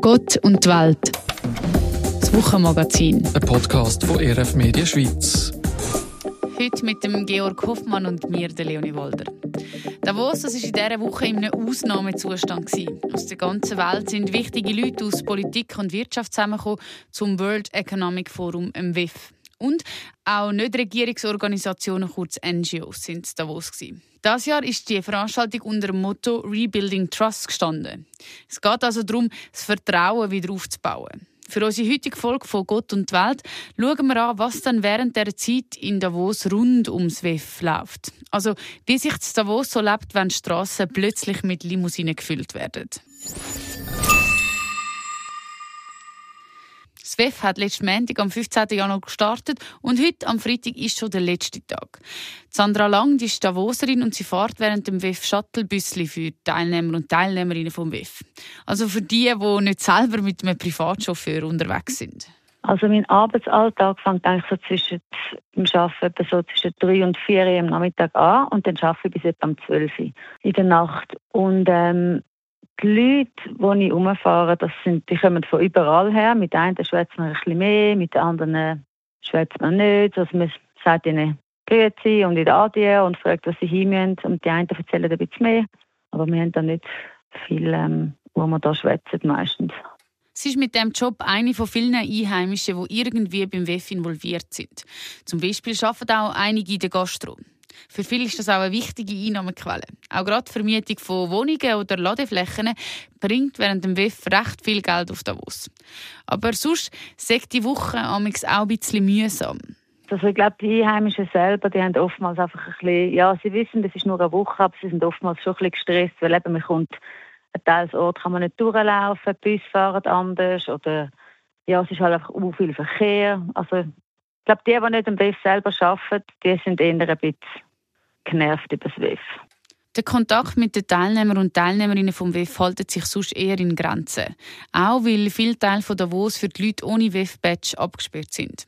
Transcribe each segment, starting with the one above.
Gott und die Welt. Das Wochenmagazin. Ein Podcast von RF Media Schweiz. Heute mit dem Georg Hoffmann und mir, der Leonie Walder. Davos das war in dieser Woche in einem Ausnahmezustand. Aus der ganzen Welt sind wichtige Leute aus Politik und Wirtschaft zusammengekommen zum World Economic Forum, im WIF. Und auch Nichtregierungsorganisationen, kurz NGOs, sind in Davos. Gewesen. Das Jahr ist die Veranstaltung unter dem Motto Rebuilding Trust gestanden. Es geht also darum, das Vertrauen wieder aufzubauen. Für unsere heutige Folge von Gott und die Welt schauen wir an, was dann während der Zeit in Davos rund ums WEF läuft. Also, wie sich Davos so lebt, wenn Straßen plötzlich mit Limousinen gefüllt werden. WEF hat letzten Montag am 15. Januar gestartet und heute am Freitag ist schon der letzte Tag. Sandra Lang die ist Davoserin und sie fährt während dem WEF Shuttlebüssli für Teilnehmer und Teilnehmerinnen vom WEF. Also für die, die nicht selber mit einem Privatchauffeur unterwegs sind. Also mein Arbeitsalltag fängt eigentlich so zwischen dem Arbeiten so zwischen drei und vier Uhr am Nachmittag an und dann arbeite ich bis etwa um zwölf Uhr in der Nacht. Und ähm, die Leute, die ich umfahre, das sind, die kommen von überall her. Mit einem schwätzt man ein bisschen mehr, mit anderen schwätzt man nicht. Also man sagt ihnen Grüezi und in Adie und fragt, was sie hin müssen. Und die einen erzählen ein bisschen mehr. Aber wir haben da nicht viel, ähm, wo wir da schwätzen meistens. Sie ist mit dem Job eine von vielen Einheimischen, die irgendwie beim WEF involviert sind. Zum Beispiel arbeiten auch einige in der Gastro. Für viele ist das auch eine wichtige Einnahmequelle. Auch gerade die Vermietung von Wohnungen oder Ladeflächen bringt während dem WEF recht viel Geld auf Davos. Aber sonst sagt die Woche auch ein bisschen mühsam. Also ich glaube, die Einheimischen selber, die haben oftmals einfach ein bisschen, ja, sie wissen, das ist nur eine Woche, aber sie sind oftmals schon ein bisschen gestresst, weil eben man kommt, ein Teilsort kann man nicht durchlaufen, die Bus fahren anders oder ja, es ist halt einfach u viel Verkehr. Also ich glaube, die, die nicht am WEF selber arbeiten, die sind eher ein bisschen genervt über das WEF. Der Kontakt mit den Teilnehmern und Teilnehmerinnen vom WEF hält sich sonst eher in Grenzen. Auch weil viele Teile von Davos für die Leute ohne WEF-Badge abgesperrt sind.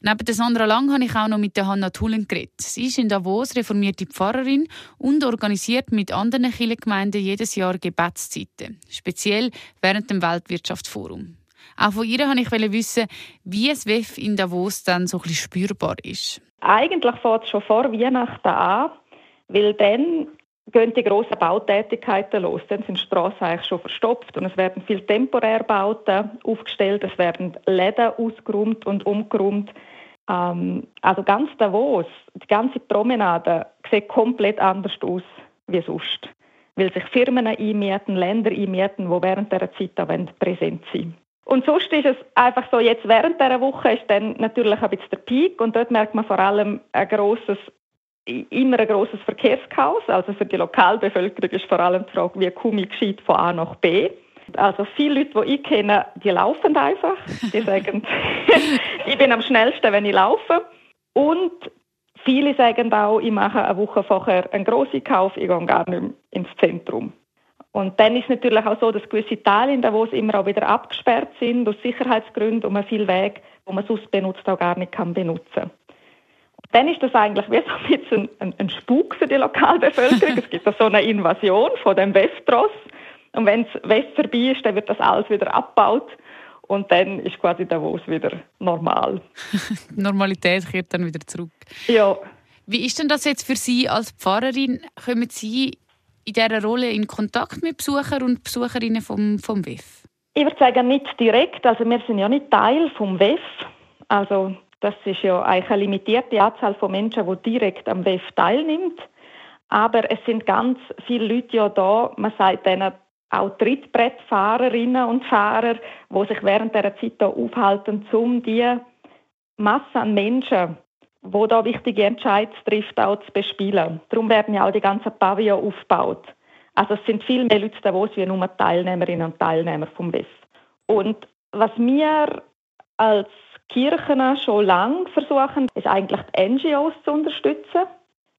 Neben der Sandra Lang habe ich auch noch mit der Hanna Thulen geredet. Sie ist in Davos reformierte Pfarrerin und organisiert mit anderen Kirchengemeinden jedes Jahr Gebetszeiten, speziell während dem Weltwirtschaftsforum. Auch von ihr wollte ich wissen, wie es WEF in Davos dann so ein bisschen spürbar ist. Eigentlich fängt es schon vor Weihnachten an, weil dann gehen die grossen Bautätigkeiten los. Dann sind die Strassen eigentlich schon verstopft und es werden viele Temporärbauten aufgestellt, es werden Läden ausgeräumt und umgeräumt. Ähm, also ganz Davos, die ganze Promenade sieht komplett anders aus wie sonst, weil sich Firmen einmieten, Länder einmieten, die während dieser Zeit präsent sind. Und sonst ist es einfach so, jetzt während dieser Woche ist dann natürlich ein bisschen der Peak und dort merkt man vor allem ein grosses, immer ein grosses Verkehrschaos. Also für die Lokalbevölkerung ist vor allem die Frage, wie komme ich gescheit von A nach B. Also viele Leute, die ich kenne, die laufen einfach. Die sagen, ich bin am schnellsten, wenn ich laufe. Und viele sagen auch, ich mache eine Woche vorher einen grossen Kauf, ich gehe gar nicht mehr ins Zentrum. Und dann ist es natürlich auch so, dass gewisse Teile in Davos immer auch wieder abgesperrt sind, aus Sicherheitsgründen, und man viel Weg, wo man sonst benutzt, auch gar nicht kann benutzen dann ist das eigentlich wie so ein bisschen ein, ein Spuk für die Lokalbevölkerung. es gibt da so eine Invasion von dem Westros. Und wenn es West vorbei ist, dann wird das alles wieder abgebaut. Und dann ist quasi Davos wieder normal. Normalität kehrt dann wieder zurück. Ja. Wie ist denn das jetzt für Sie als Pfarrerin? Kommen Sie in dieser Rolle in Kontakt mit Besuchern und Besucherinnen vom, vom WEF? Ich würde sagen, nicht direkt. Also wir sind ja nicht Teil vom WEF. Also das ist ja eigentlich eine limitierte Anzahl von Menschen, die direkt am WEF teilnimmt. Aber es sind ganz viele Leute ja da, man sagt denen auch Trittbrettfahrerinnen und Fahrer, die sich während dieser Zeit hier aufhalten, um die Masse an Menschen wo da wichtige Entscheidungen trifft, auch zu bespielen. Darum werden ja auch die ganzen Pavillon aufgebaut. Also es sind viel mehr Leute da, wie nur Teilnehmerinnen und Teilnehmer vom WEF. Und was wir als Kirchen schon lange versuchen, ist eigentlich die NGOs zu unterstützen,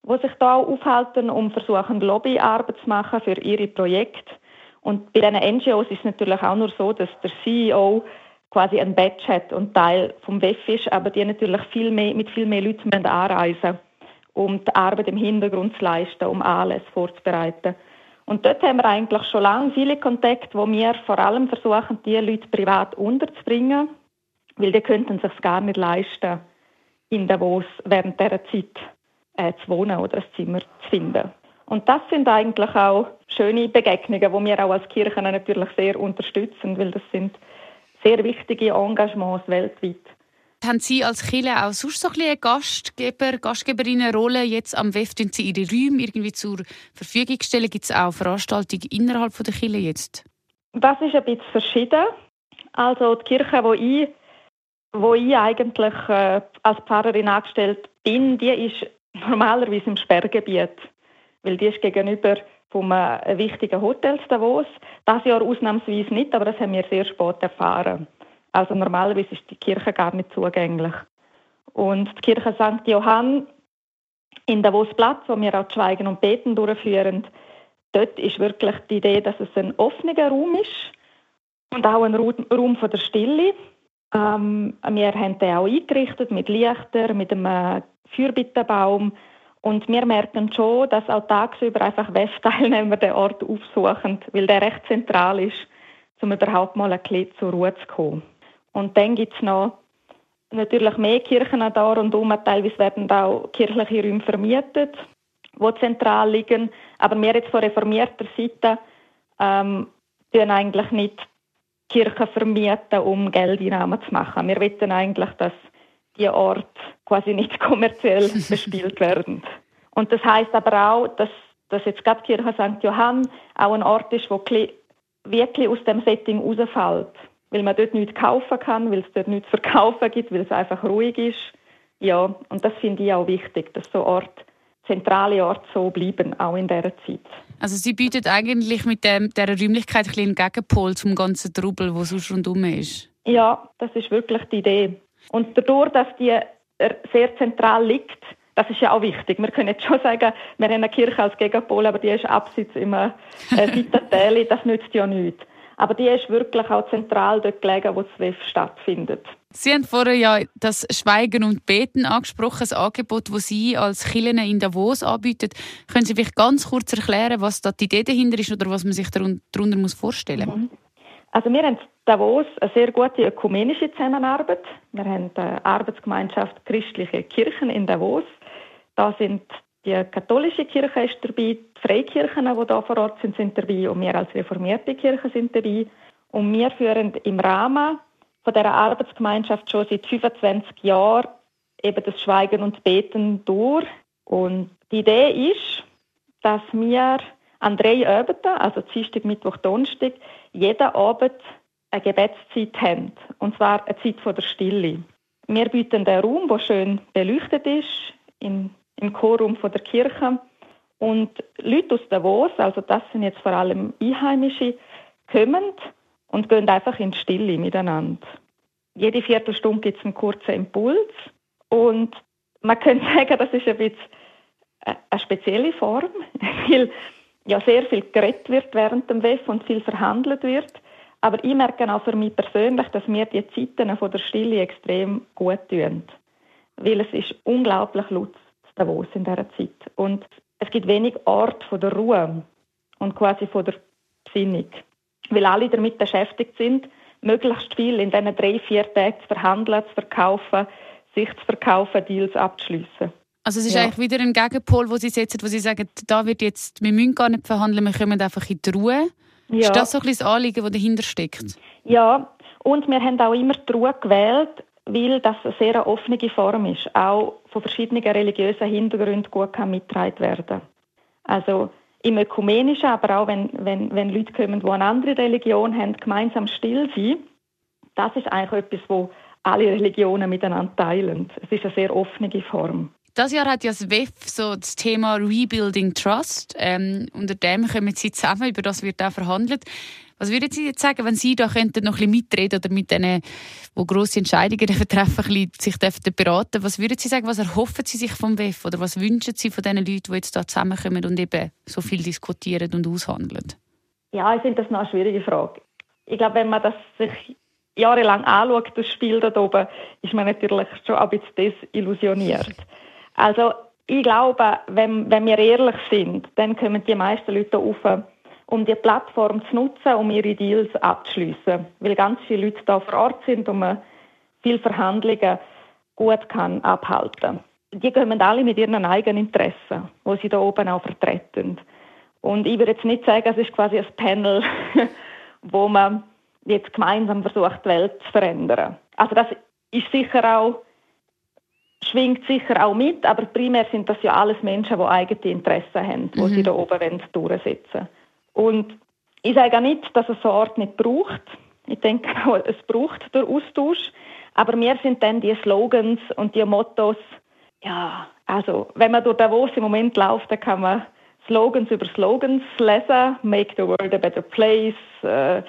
die sich da auch aufhalten, um versuchen, Lobbyarbeit zu machen für ihre Projekte. Und bei diesen NGOs ist es natürlich auch nur so, dass der CEO quasi ein Badge hat und Teil vom WEF ist, aber die natürlich viel mehr, mit viel mehr Leuten anreisen um die Arbeit im Hintergrund zu leisten, um alles vorzubereiten. Und dort haben wir eigentlich schon lange viele Kontakte, wo wir vor allem versuchen, die Leute privat unterzubringen, weil die könnten sich gar nicht leisten, in Davos während dieser Zeit äh, zu wohnen oder ein Zimmer zu finden. Und das sind eigentlich auch schöne Begegnungen, die wir auch als Kirchen natürlich sehr unterstützen, weil das sind sehr wichtige Engagements weltweit. Haben Sie als Kirche auch sonst so ein eine Gastgeber, Gastgeberinnenrolle jetzt am WEF? Sie Ihre Räume irgendwie zur Verfügung stellen? Gibt es auch Veranstaltungen innerhalb der Kirche jetzt? Das ist ein bisschen verschieden. Also die Kirche, wo ich, wo ich eigentlich äh, als Pfarrerin angestellt bin, die ist normalerweise im Sperrgebiet, weil die ist gegenüber vom äh, wichtigen Hotel Davos. Das Jahr ausnahmsweise nicht, aber das haben wir sehr spät erfahren. Also normalerweise ist die Kirche gar nicht zugänglich. Und die Kirche St. Johann in Davosplatz, wo wir auch Schweigen und Beten durchführen, dort ist wirklich die Idee, dass es ein offener Raum ist und auch ein Raum von der Stille. Ähm, wir haben den auch eingerichtet mit Lichtern, mit einem Fürbittenbaum. Und wir merken schon, dass auch tagsüber einfach WEF-Teilnehmer den Ort aufsuchen, weil der recht zentral ist, um überhaupt mal ein bisschen zur Ruhe zu kommen. Und dann gibt es noch natürlich mehr Kirchen da rundherum. Teilweise werden auch kirchliche Räume vermietet, die zentral liegen. Aber wir jetzt von reformierter Seite ähm, tun eigentlich nicht Kirchen vermieten, um Geldeinnahmen zu machen. Wir wollen eigentlich, dass die Orte quasi nicht kommerziell bespielt werden. Und das heißt aber auch, dass, dass jetzt gerade Kirche St. Johann auch ein Ort ist, wo wirklich aus dem Setting rausfällt weil man dort nichts kaufen kann, weil es dort nichts verkaufen gibt, weil es einfach ruhig ist. Ja, und das finde ich auch wichtig, dass so Ort, zentrale Orte so bleiben, auch in dieser Zeit. Also Sie bieten eigentlich mit dem, dieser Räumlichkeit ein einen Gegenpol zum ganzen Trubel, der sonst rundherum ist? Ja, das ist wirklich die Idee. Und dadurch, dass die sehr zentral liegt, das ist ja auch wichtig. Wir können jetzt schon sagen, wir haben eine Kirche als Gegenpol, aber die ist abseits im äh, Seitenteil, das nützt ja nichts. Aber die ist wirklich auch zentral dort gelegen, wo das WEF stattfindet. Sie haben vorher ja das Schweigen und Beten angesprochen, das Angebot, das Sie als Kirchen in Davos anbieten. Können Sie vielleicht ganz kurz erklären, was da die Idee dahinter ist oder was man sich darunter vorstellen muss? Mhm. Also wir haben Davos eine sehr gute ökumenische Zusammenarbeit. Wir haben die Arbeitsgemeinschaft Christliche Kirchen in Davos. Da sind die katholische Kirche ist dabei, die Freikirchen, die hier vor Ort sind, sind dabei und wir als reformierte Kirche sind dabei. Und wir führen im Rahmen von dieser Arbeitsgemeinschaft schon seit 25 Jahren eben das Schweigen und Beten durch. Und die Idee ist, dass wir an drei Abenden, also Dienstag, Mittwoch, Donnerstag, jeden Abend eine Gebetszeit haben. Und zwar eine Zeit der Stille. Wir bieten einen Raum, der schön beleuchtet ist, im Chorum von der Kirche. Und Leute aus Davos, also das sind jetzt vor allem Einheimische, kommen und gehen einfach in Stille miteinander. Jede Viertelstunde gibt es einen kurzen Impuls. Und man könnte sagen, das ist ein bisschen eine spezielle Form, weil ja sehr viel geredet wird während dem WEF und viel verhandelt wird. Aber ich merke auch für mich persönlich, dass mir die Zeiten von der Stille extrem gut tun. Weil es ist unglaublich laut Davos in dieser Zeit. Und es gibt wenig Ort von der Ruhe und quasi von der Besinnung, weil alle damit beschäftigt sind, möglichst viel in diesen drei, vier Tagen zu verhandeln, zu verkaufen, sich zu verkaufen, Deals abzuschließen. Also es ist ja. eigentlich wieder ein Gegenpol, wo Sie setzen, wo Sie sagen, da wird jetzt, wir müssen gar nicht verhandeln, wir kommen einfach in die Ruhe. Ja. Ist das so ein bisschen das Anliegen, das dahinter steckt? Ja, und wir haben auch immer die Ruhe gewählt, weil das eine sehr offene Form ist, auch von verschiedenen religiösen Hintergründen gut kann mitgetragen werden. Also im Ökumenischen, aber auch wenn, wenn, wenn Leute kommen, die eine andere Religion haben, gemeinsam still sein, das ist eigentlich etwas, wo alle Religionen miteinander teilen. Es ist eine sehr offene Form. Das Jahr hat ja das WEF so das Thema Rebuilding Trust. Ähm, unter dem kommen Sie zusammen, über das wird auch verhandelt. Was würden Sie jetzt sagen, wenn Sie da könnten noch ein bisschen mitreden oder mit denen, die grosse Entscheidungen treffen, ein sich beraten Was würden Sie sagen, was erhoffen Sie sich vom WEF oder was wünschen Sie von den Leuten, die jetzt da zusammenkommen und eben so viel diskutieren und aushandeln? Ja, ich finde das noch eine schwierige Frage. Ich glaube, wenn man das sich jahrelang anschaut, das Spiel da oben, ist man natürlich schon ein bisschen desillusioniert. Also ich glaube, wenn, wenn wir ehrlich sind, dann kommen die meisten Leute auf um die Plattform zu nutzen, um ihre Deals abzuschließen. Weil ganz viele Leute da vor Ort sind und man viele Verhandlungen gut kann abhalten Die kommen alle mit ihren eigenen Interessen, die sie da oben auch vertreten. Und ich würde jetzt nicht sagen, es ist quasi ein Panel, wo man jetzt gemeinsam versucht, die Welt zu verändern. Also das ist sicher auch schwingt sicher auch mit, aber primär sind das ja alles Menschen, die eigene Interessen haben, die mhm. sie da oben durchsetzen wollen. Und ich sage auch nicht, dass es so Ort nicht braucht. Ich denke auch, es braucht den Austausch. Aber mir sind dann die Slogans und die Mottos, ja, also wenn man durch Davos im Moment läuft, dann kann man Slogans über Slogans lesen, make the world a better place, äh,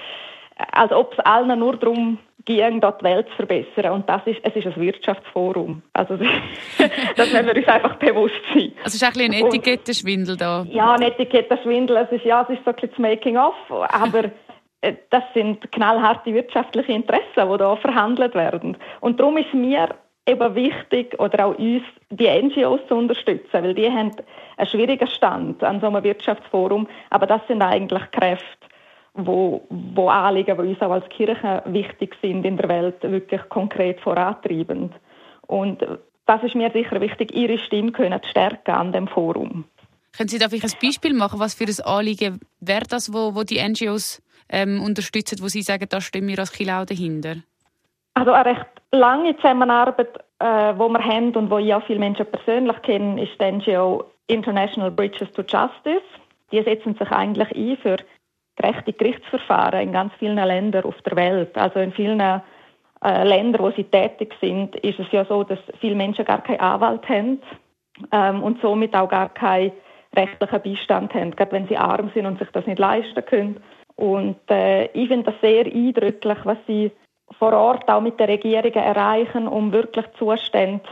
als ob es allen nur darum ging, dort die Welt zu verbessern. Und das ist, es ist ein Wirtschaftsforum. Also das müssen wir uns einfach bewusst sein. Also es ist ein, ein Etikettenschwindel da. Ja, ein Etikettenschwindel. Es ist, ja, es ist so ein bisschen das Making-of, aber äh, das sind knallharte wirtschaftliche Interessen, die da verhandelt werden. Und darum ist mir eben wichtig, oder auch uns, die NGOs zu unterstützen, weil die haben einen schwierigen Stand an so einem Wirtschaftsforum, aber das sind eigentlich Kräfte, wo, wo Anliegen, die uns auch als Kirche wichtig sind in der Welt, wirklich konkret vorantreibend. Und das ist mir sicher wichtig, Ihre Stimme können zu stärken an dem Forum. Können Sie da vielleicht ein Beispiel machen, was für ein Anliegen wäre das, wo, wo die NGOs ähm, unterstützen, wo Sie sagen, da stimmen wir als Kirche auch dahinter? Also eine recht lange Zusammenarbeit, äh, wo wir haben und wo ich auch viele Menschen persönlich kenne, ist die NGO International Bridges to Justice. Die setzen sich eigentlich ein für gerechte Gerichtsverfahren in ganz vielen Ländern auf der Welt. Also in vielen äh, Ländern, wo sie tätig sind, ist es ja so, dass viele Menschen gar keinen Anwalt haben ähm, und somit auch gar keinen rechtlichen Beistand haben, gerade wenn sie arm sind und sich das nicht leisten können. Und äh, ich finde das sehr eindrücklich, was sie vor Ort auch mit den Regierungen erreichen, um wirklich Zustände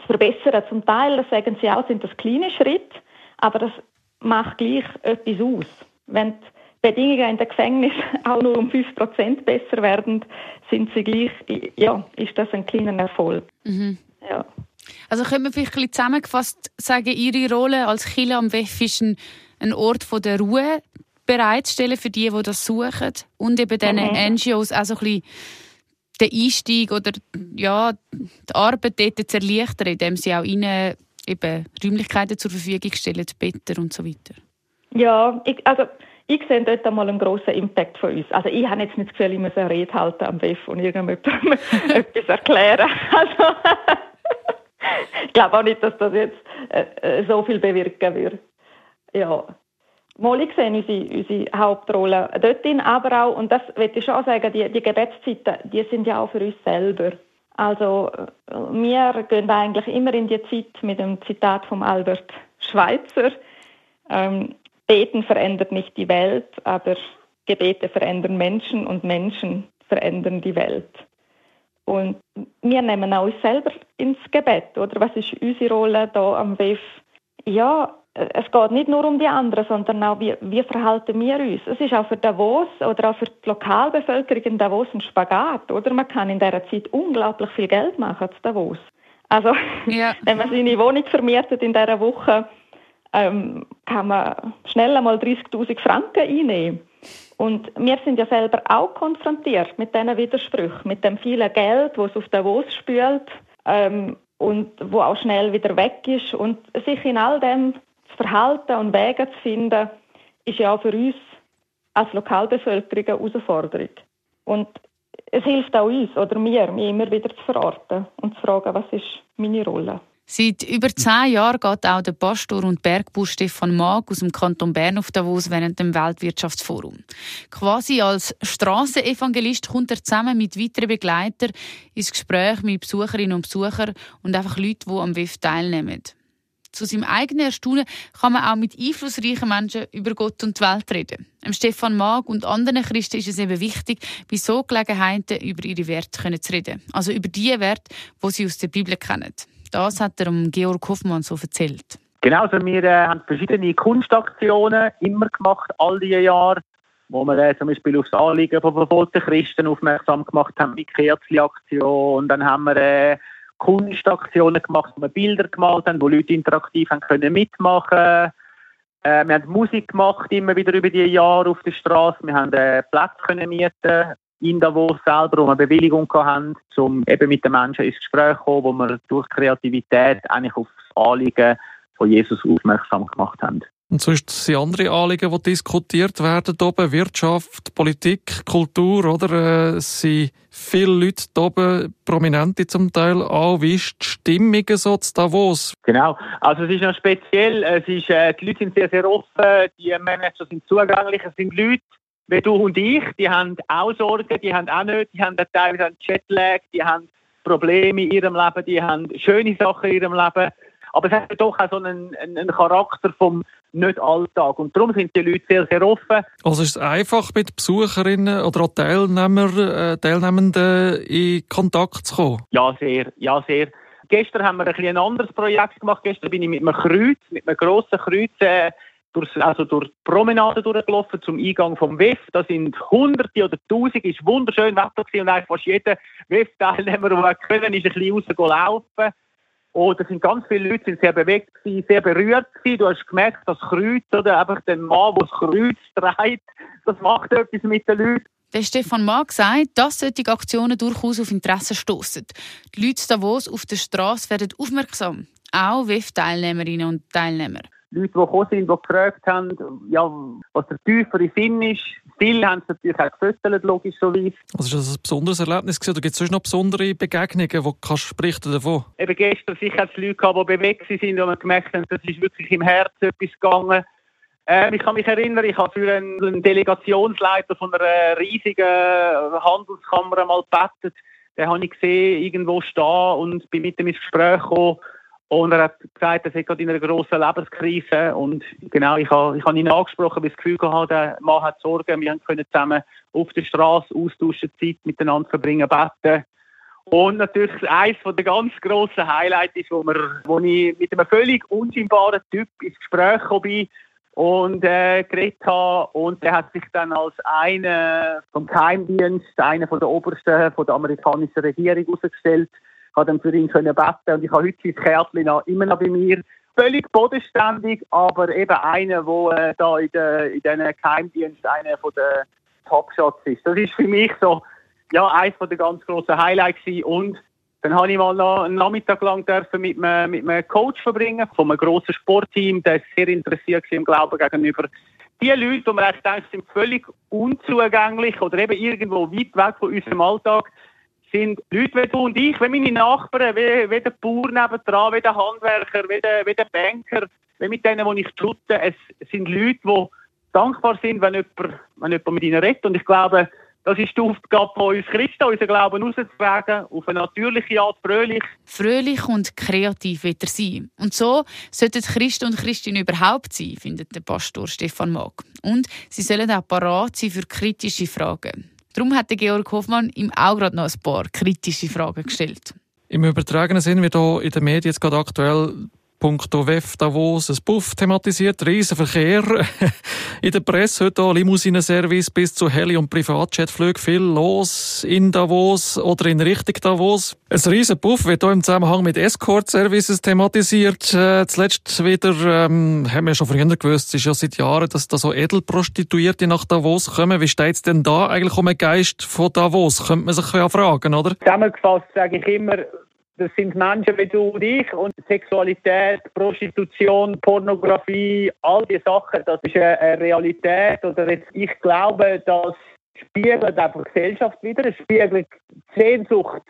zu verbessern. Zum Teil, das sagen sie auch, sind das kleine Schritte, aber das macht gleich etwas aus. Wenn die Bedingungen in den Gefängnissen auch nur um 5% besser werden, sind sie gleich, ja, ist das ein kleiner Erfolg. Mhm. Ja. Also können wir vielleicht ein bisschen zusammengefasst sagen, Ihre Rolle als Killer am WEF ist ein, ein Ort von der Ruhe bereitstellen für die, die das suchen und eben diesen mhm. NGOs auch so ein bisschen den Einstieg oder ja, die Arbeit dort zu erleichtern, indem sie auch ihnen eben Räumlichkeiten zur Verfügung stellen, Betten und so weiter. Ja, ich, also ich sehe dort einmal einen grossen Impact von uns. Also ich habe jetzt nicht das Gefühl, ich muss eine Rede halten am WEF und irgendjemandem etwas erklären. Also ich glaube auch nicht, dass das jetzt äh, äh so viel bewirken würde. Ja. Mal gesehen, unsere, unsere Hauptrolle dorthin, aber auch, und das möchte ich schon sagen, die, die Gebetszeiten, die sind ja auch für uns selber. Also äh, wir gehen eigentlich immer in die Zeit mit dem Zitat von Albert Schweitzer. Ähm, Beten verändert nicht die Welt, aber Gebete verändern Menschen und Menschen verändern die Welt. Und wir nehmen auch uns selber ins Gebet, oder? Was ist unsere Rolle da am WEF? Ja, es geht nicht nur um die anderen, sondern auch, wie, wie verhalten wir uns. Es ist auch für Davos oder auch für die Lokalbevölkerung in Davos ein Spagat, oder? Man kann in dieser Zeit unglaublich viel Geld machen zu Davos. Also, ja. wenn man seine Wohnung vermietet in dieser Woche, ähm, kann man schnell einmal 30.000 Franken einnehmen. Und wir sind ja selber auch konfrontiert mit diesen Widersprüchen, mit dem vielen Geld, das es auf Davos spült ähm, und wo auch schnell wieder weg ist. Und sich in all dem zu verhalten und Wege zu finden, ist ja auch für uns als Lokalbevölkerung eine Herausforderung. Und es hilft auch uns oder mir, mich immer wieder zu verorten und zu fragen, was ist meine Rolle. Seit über zehn Jahren geht auch der Pastor und Bergbauer Stefan Mag aus dem Kanton Bern auf Davos während dem Weltwirtschaftsforum. Quasi als Strassenevangelist kommt er zusammen mit weiteren Begleitern ins Gespräch mit Besucherinnen und Besuchern und einfach Leuten, die am WIF teilnehmen. Zu seinem eigenen Erstaunen kann man auch mit einflussreichen Menschen über Gott und die Welt reden. Dem Stefan Mag und anderen Christen ist es eben wichtig, bei so Gelegenheiten über ihre Werte zu reden. Also über die Werte, die sie aus der Bibel kennen. Das hat er um Georg Hoffmann so erzählt. Genau, also wir äh, haben verschiedene Kunstaktionen immer gemacht, all diese Jahre, wo wir äh, zum Beispiel auf das Anliegen von verfolgten Christen aufmerksam gemacht haben, wie Kerzli-Aktion. Dann haben wir äh, Kunstaktionen gemacht, wo wir Bilder gemalt haben, wo Leute interaktiv haben können mitmachen Äh, wir haben Musik gemacht, immer wieder über die Jahre auf der Straße. Wir haben äh, Plätze können mieten in Davos selber, wo wir Bewilligung hatten, um eben mit den Menschen ins Gespräch zu kommen, wo wir durch Kreativität eigentlich auf das Anliegen von Jesus aufmerksam gemacht haben. Und sonst sind andere Anliegen, die diskutiert werden, oben Wirtschaft, Politik, Kultur, oder? Es sind viele Leute hier oben, Prominente zum Teil auch. Wie ist die Stimmung so zu Davos? Genau. Also es ist noch speziell. Es ist, äh, die Leute sind sehr, sehr offen. Die Manager sind zugänglich. Es sind Leute, wie du und ich, die haben auch Sorgen, die haben auch nicht, die haben teilweise einen Jetlag, die haben Probleme in ihrem Leben, die haben schöne Sachen in ihrem Leben. Aber es hat doch auch so einen, einen Charakter vom Nicht-Alltag. Und darum sind die Leute sehr, sehr offen. Also ist es einfach mit Besucherinnen oder auch Teilnehmer, äh, Teilnehmenden in Kontakt zu kommen? Ja, sehr. Ja, sehr. Gestern haben wir ein, ein anderes Projekt gemacht. Gestern bin ich mit einem Kreuz, mit einem grossen Kreuz, äh, durch, also durch die Promenade durchgelaufen zum Eingang vom WEF. Da sind Hunderte oder Tausende, ist wunderschön Wetter gewesen und eigentlich fast jeder WEF-Teilnehmer, der können, ist ein bisschen rausgelaufen. Und da sind ganz viele Leute sind sehr bewegt gewesen, sehr berührt gewesen. Du hast gemerkt, das Kreuz oder einfach der Mann, der das Kreuz trägt, das macht etwas mit den Leuten. Der Stefan Mag sagt, dass solche Aktionen durchaus auf Interesse stoßen. Die Leute Davos auf der Straße werden aufmerksam, auch WEF-Teilnehmerinnen und Teilnehmer. Leute, die gekommen sind, die gefragt haben, ja, was der tiefere Sinn ist. Viele haben es natürlich auch gefüttert, logischerweise. Also ist das ein besonderes Erlebnis gewesen, oder gibt es sonst noch besondere Begegnungen, wo kannst du berichten davon? Eben gestern sicher es Leute gehabt, die bewegt sind und man gemerkt haben, das ist wirklich im Herzen etwas gegangen. Ähm, ich kann mich erinnern, ich habe für einen, Delegationsleiter von einer riesigen Handelskammer mal gebetet. Den habe ich gesehen, irgendwo stehen und bin mit ihm ins Gespräch gekommen. Und er hat gesagt, er sei gerade in einer grossen Lebenskrise. Und genau, ich habe, ich habe ihn angesprochen, weil ich das Gefühl hatte, der Mann hat Sorgen. Wir können zusammen auf der Straße austauschen, Zeit miteinander verbringen, beten. Und natürlich eines der ganz grossen Highlights ist, wo, wir, wo ich mit einem völlig unscheinbaren Typ ins Gespräch bin und äh, geredet habe. Und der hat sich dann als einer vom Geheimdienst, einer der Obersten von der amerikanischen Regierung herausgestellt habe dann für ihn können beten und ich habe heute sein Kärtchen noch, immer noch bei mir. Völlig bodenständig, aber eben einer, der äh, da in, der, in diesen Geheimdienst einer von den Topshots ist. Das ist für mich so, ja, eines der ganz grossen Highlights gewesen. und dann habe ich mal noch einen Nachmittag lang dürfen mit einem, mit einem Coach verbringen, von einem grossen Sportteam, der sehr interessiert war im Glauben gegenüber die Leute, die man eigentlich denkt, sind völlig unzugänglich oder eben irgendwo weit weg von unserem Alltag, sind Leute wie du und ich, wie meine Nachbarn, wie, wie der Bauer nebendran, wie der Handwerker, wie der, wie der Banker, wie mit denen, die ich shoote. Es sind Leute, die dankbar sind, wenn jemand, wenn jemand mit ihnen redet. Und ich glaube, das ist die Aufgabe von uns Christen, unseren Glauben rauszutragen, auf eine natürliche Art, fröhlich. Fröhlich und kreativ wird er sein. Und so sollten Christen und Christinnen überhaupt sein, findet der Pastor Stefan Mag. Und sie sollen auch parat sein für kritische Fragen. Darum hat Georg Hoffmann ihm auch gerade noch ein paar kritische Fragen gestellt. Im übertragenen Sinn wird hier in den Medien jetzt gerade aktuell punkto WEF Davos ein Buff thematisiert, Riesenverkehr. In der Presse heute auch Limousinenservice bis zu Heli- und Privatjetflügen viel los in Davos oder in Richtung Davos. Ein riesen Buff wird hier im Zusammenhang mit Escort-Services thematisiert. Äh, zuletzt wieder, ähm, haben wir schon früher gewusst, es ist ja seit Jahren, dass da so Edelprostituierte nach Davos kommen. Wie steht es denn da eigentlich um den Geist von Davos? Könnte man sich ja fragen, oder? Zusammengefasst sage ich immer, das sind Menschen wie du und ich und Sexualität, Prostitution, Pornografie, all diese Sachen, das ist eine Realität oder jetzt, ich glaube, das spiegelt einfach Gesellschaft wieder, es spiegelt Sehnsucht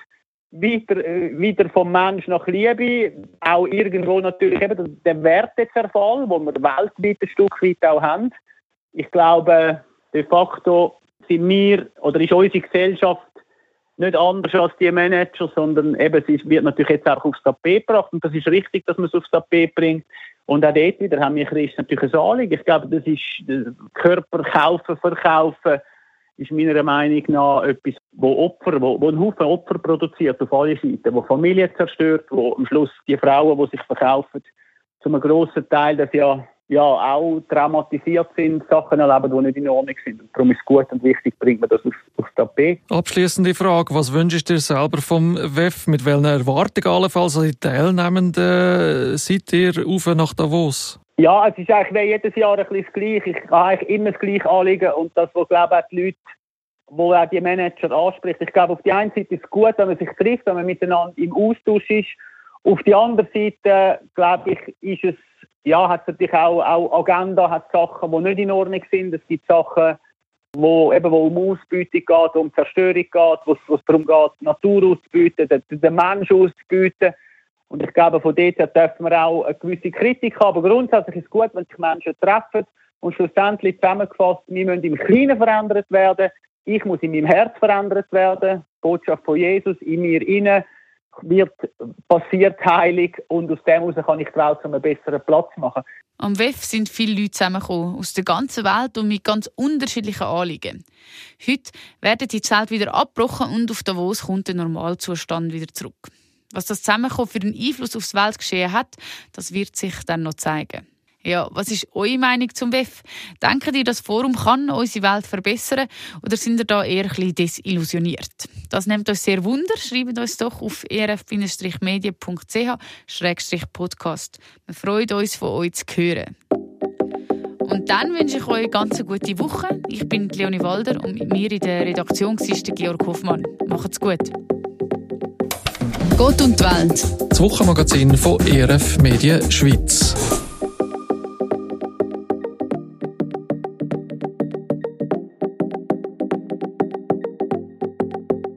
wieder, wieder vom Mensch nach Liebe, auch irgendwo natürlich eben der Wertezerfall, wo wir weltweit ein Stück weit auch haben. Ich glaube, de facto sind wir oder ist unsere Gesellschaft nicht anders als die Manager, sondern eben, es wird natürlich jetzt auch aufs Tapet gebracht und das ist richtig, dass man es aufs Tapet bringt. Und auch dort wieder haben wir Christen natürlich ein Anliegen. Ich glaube, das ist Körper kaufen, verkaufen, ist meiner Meinung nach etwas, wo Opfer, wo, wo ein Haufen Opfer produziert auf alle Seiten, wo Familien zerstört, wo am Schluss die Frauen, die sich verkaufen, zum grossen Teil das ja ja, auch traumatisiert sind, Sachen erleben, die nicht in Ordnung sind. Und darum ist es gut und wichtig, bringt man das auf, aufs Tapet. Abschließende Frage, was wünschst du dir selber vom WEF? Mit welchen Erwartungen allenfalls als Teilnehmenden seid ihr auf nach Davos? Ja, es ist eigentlich jedes Jahr ein bisschen das Gleiche. Ich kann eigentlich immer das Gleiche anliegen und das, was glaube ich die Leute, wo auch die Manager anspricht. Ich glaube, auf die einen Seite ist es gut, wenn man sich trifft, wenn man miteinander im Austausch ist. Auf die andere Seite, glaube ich, ist es, ja, hat es natürlich auch, auch Agenda, hat Sachen, die nicht in Ordnung sind. Es gibt Sachen, wo eben wo um Ausbeutung geht, um Zerstörung geht, wo es darum geht, Natur auszubeuten, den, den Menschen auszubeuten. Und ich glaube, von dort dürfen wir auch eine gewisse Kritik haben. Aber grundsätzlich ist es gut, wenn sich Menschen treffen und schlussendlich zusammengefasst, wir müssen im Kleinen verändert werden. Ich muss in meinem Herz verändert werden. Die Botschaft von Jesus in mir inne wird passiert heilig und aus dem heraus kann ich die Welt zu einem besseren Platz machen. Am WEF sind viele Leute zusammengekommen, aus der ganzen Welt und mit ganz unterschiedlichen Anliegen. Heute werden die Zelte wieder abgebrochen und auf Davos kommt der Normalzustand wieder zurück. Was das Zusammenkommen für einen Einfluss aufs Weltgeschehen hat, das wird sich dann noch zeigen. Ja, was ist eure Meinung zum WEF? Denken ihr, das Forum kann unsere Welt verbessern oder sind ihr da eher ein bisschen desillusioniert? Das nimmt uns sehr Wunder. Schreibt uns doch auf erf-medien.ch-podcast. Wir freuen uns, von euch zu hören. Und dann wünsche ich euch eine ganz gute Woche. Ich bin Leonie Walder und mit mir in der Redaktion ist Georg Hoffmann. Macht's gut. Gott und die Welt. Das Wochenmagazin von ERF Medien Schweiz.